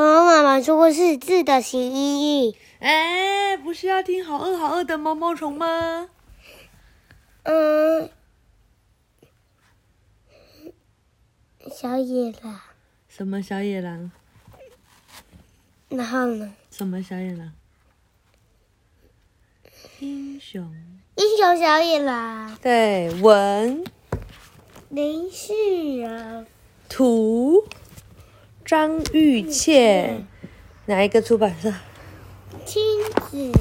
恐龙妈妈说过是字的形意义。哎，不是要听好饿好饿的毛毛虫吗？嗯，小野狼。什么小野狼？然后呢？什么小野狼？英雄。英雄小野狼。对，文。林世仁。图。张玉倩。哪一个出版社？亲子。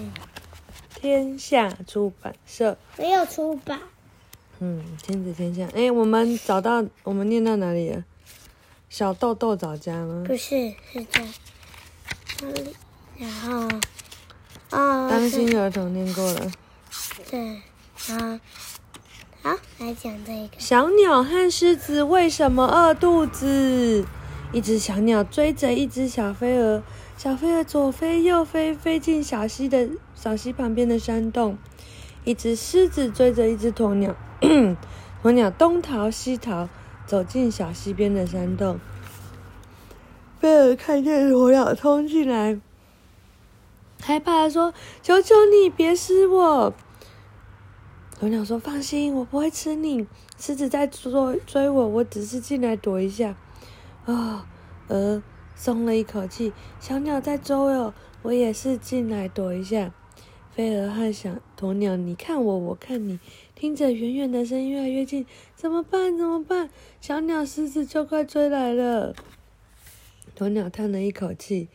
天下出版社。没有出版。嗯，亲子天下。哎，我们找到，我们念到哪里了？小豆豆找家吗？不是，是在。然后，哦，当心儿童念过了。对，啊，好，来讲这个。小鸟和狮子为什么饿肚子？一只小鸟追着一只小飞蛾，小飞蛾左飞右飞，飞进小溪的小溪旁边的山洞。一只狮子追着一只鸵鸟，鸵鸟东逃西逃，走进小溪边的山洞。飞蛾看见鸵鸟冲进来，害怕地说：“求求你别吃我。”鸵鸟说：“放心，我不会吃你。狮子在追追我，我只是进来躲一下。”啊，鹅松了一口气。小鸟在追我，我也是进来躲一下。飞蛾和小鸵鸟，你看我，我看你，听着远远的声音越来越近，怎么办？怎么办？小鸟、狮子就快追来了。鸵鸟叹了一口气，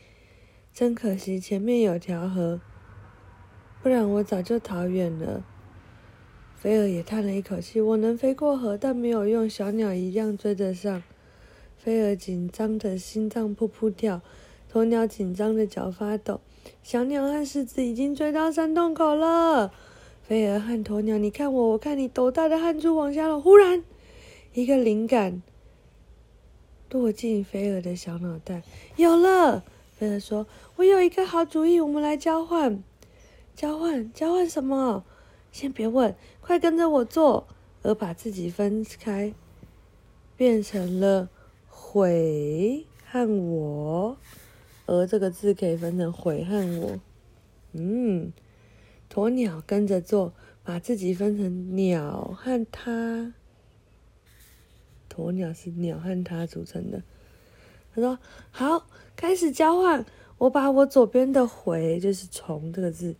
真可惜，前面有条河，不然我早就逃远了。飞蛾也叹了一口气，我能飞过河，但没有用，小鸟一样追得上。飞蛾紧张的心脏扑扑跳，鸵鸟紧张的脚发抖。小鸟和狮子已经追到山洞口了。飞蛾和鸵鸟，你看我，我看你，斗大的汗珠往下落。忽然，一个灵感。落进飞蛾的小脑袋，有了。飞蛾说：“我有一个好主意，我们来交换，交换，交换什么？先别问，快跟着我做。”而把自己分开，变成了“悔”和“我”。而这个字可以分成“悔”和“我”。嗯，鸵鸟跟着做，把自己分成鸟和它。鸵鸟是鸟和它组成的。他说：“好，开始交换。我把我左边的‘回’就是虫这个字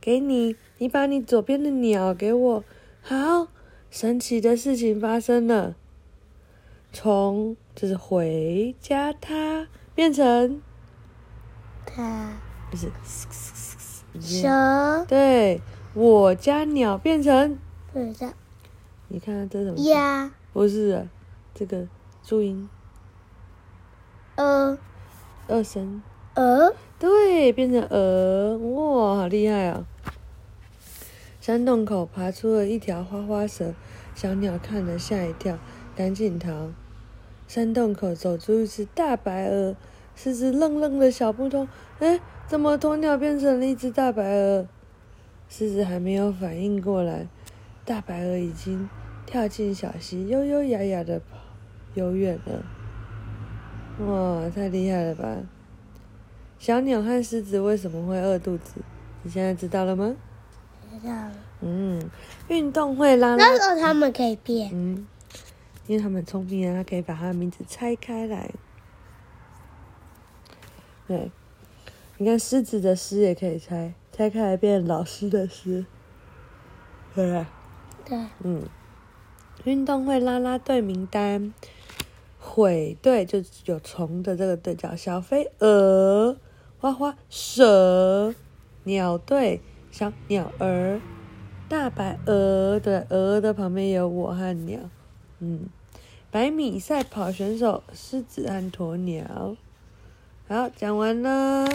给你，你把你左边的鸟给我。好，神奇的事情发生了。虫就是‘回’家它变成它，不是蛇。对，我家鸟变成不知道。你看这什么？鸭？不是啊。”这个注音，呃，二声，鹅，对，变成鹅，哇，好厉害啊！山洞口爬出了一条花花蛇，小鸟看了吓一跳，赶紧逃。山洞口走出一只大白鹅，是只愣愣的小不通。哎，怎么鸵鸟变成了一只大白鹅？狮子还没有反应过来，大白鹅已经跳进小溪，悠悠雅雅的跑。游远了，哇，太厉害了吧！小鸟和狮子为什么会饿肚子？你现在知道了吗？知道了。嗯，运动会拉拉。那时候他们可以变。嗯，因为他们聪明啊，他可以把他的名字拆开来。对，你看狮子的“狮”也可以拆，拆开来变老师的“师”，对不对？对。嗯，运动会拉拉队名单。毁队就有虫的这个队叫小飞蛾，花花蛇，鸟队小鸟儿，大白鹅对，鹅的旁边有我和鸟，嗯，百米赛跑选手狮子和鸵鸟，好，讲完了，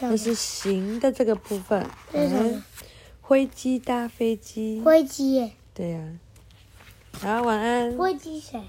这是行的这个部分，嗯，灰机搭飞机，灰机，对呀，好，晚安，灰机谁？